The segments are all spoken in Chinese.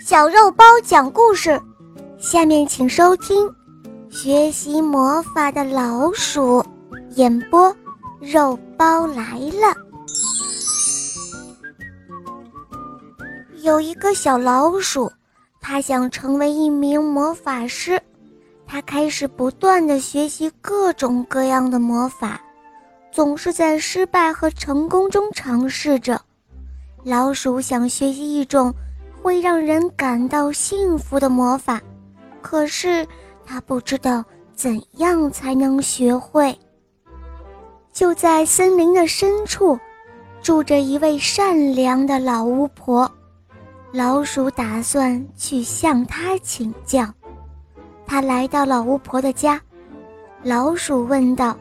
小肉包讲故事，下面请收听《学习魔法的老鼠》演播。肉包来了。有一个小老鼠，它想成为一名魔法师，它开始不断的学习各种各样的魔法，总是在失败和成功中尝试着。老鼠想学习一种。会让人感到幸福的魔法，可是他不知道怎样才能学会。就在森林的深处，住着一位善良的老巫婆，老鼠打算去向她请教。他来到老巫婆的家，老鼠问道：“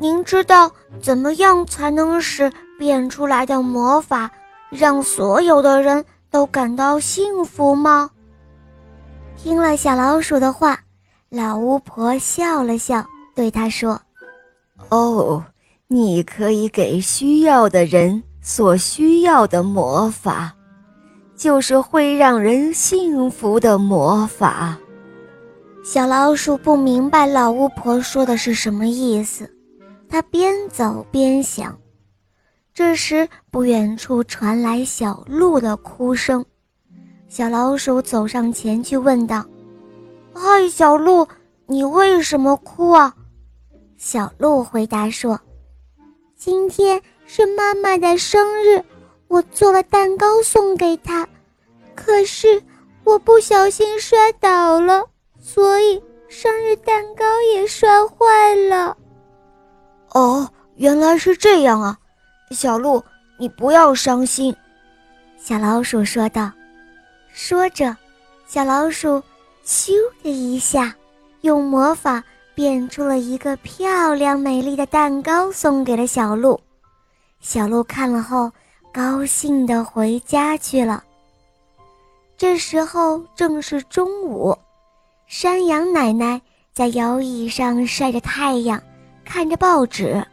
您知道怎么样才能使变出来的魔法让所有的人？”都感到幸福吗？听了小老鼠的话，老巫婆笑了笑，对他说：“哦，你可以给需要的人所需要的魔法，就是会让人幸福的魔法。”小老鼠不明白老巫婆说的是什么意思，它边走边想。这时，不远处传来小鹿的哭声。小老鼠走上前去问道：“嗨，小鹿，你为什么哭啊？”小鹿回答说：“今天是妈妈的生日，我做了蛋糕送给她，可是我不小心摔倒了，所以生日蛋糕也摔坏了。”哦，原来是这样啊！小鹿，你不要伤心。”小老鼠说道。说着，小老鼠咻的一下，用魔法变出了一个漂亮美丽的蛋糕，送给了小鹿。小鹿看了后，高兴地回家去了。这时候正是中午，山羊奶奶在摇椅上晒着太阳，看着报纸。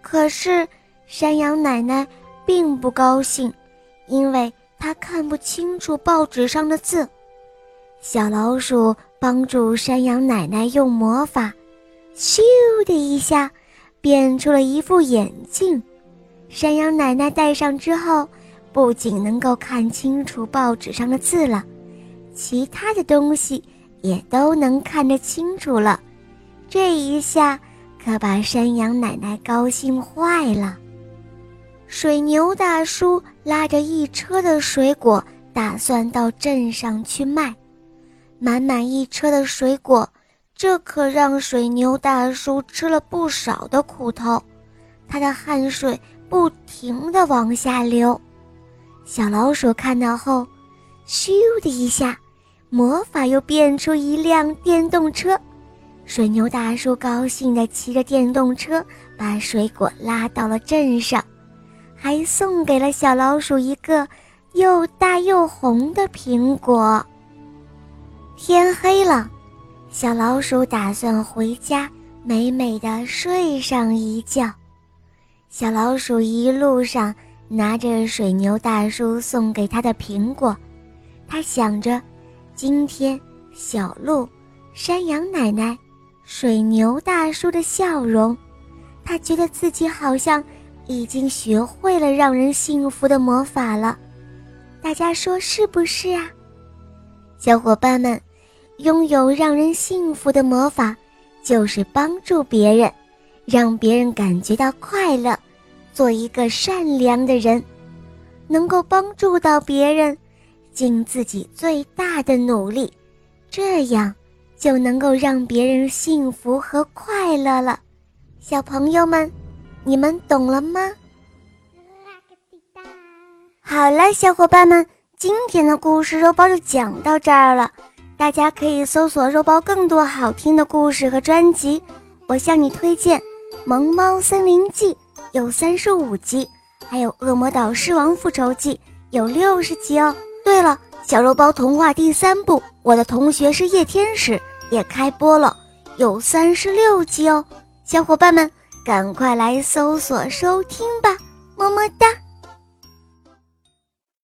可是。山羊奶奶并不高兴，因为她看不清楚报纸上的字。小老鼠帮助山羊奶奶用魔法，咻的一下，变出了一副眼镜。山羊奶奶戴上之后，不仅能够看清楚报纸上的字了，其他的东西也都能看得清楚了。这一下可把山羊奶奶高兴坏了。水牛大叔拉着一车的水果，打算到镇上去卖。满满一车的水果，这可让水牛大叔吃了不少的苦头，他的汗水不停地往下流。小老鼠看到后，咻的一下，魔法又变出一辆电动车。水牛大叔高兴地骑着电动车，把水果拉到了镇上。还送给了小老鼠一个又大又红的苹果。天黑了，小老鼠打算回家，美美的睡上一觉。小老鼠一路上拿着水牛大叔送给他的苹果，他想着，今天小鹿、山羊奶奶、水牛大叔的笑容，他觉得自己好像。已经学会了让人幸福的魔法了，大家说是不是啊？小伙伴们，拥有让人幸福的魔法，就是帮助别人，让别人感觉到快乐，做一个善良的人，能够帮助到别人，尽自己最大的努力，这样就能够让别人幸福和快乐了。小朋友们。你们懂了吗？好了，小伙伴们，今天的故事肉包就讲到这儿了。大家可以搜索肉包更多好听的故事和专辑。我向你推荐《萌猫森林记》，有三十五集，还有《恶魔岛狮王复仇记》，有六十集哦。对了，小肉包童话第三部《我的同学是夜天使》也开播了，有三十六集哦。小伙伴们。赶快来搜索收听吧，么么哒。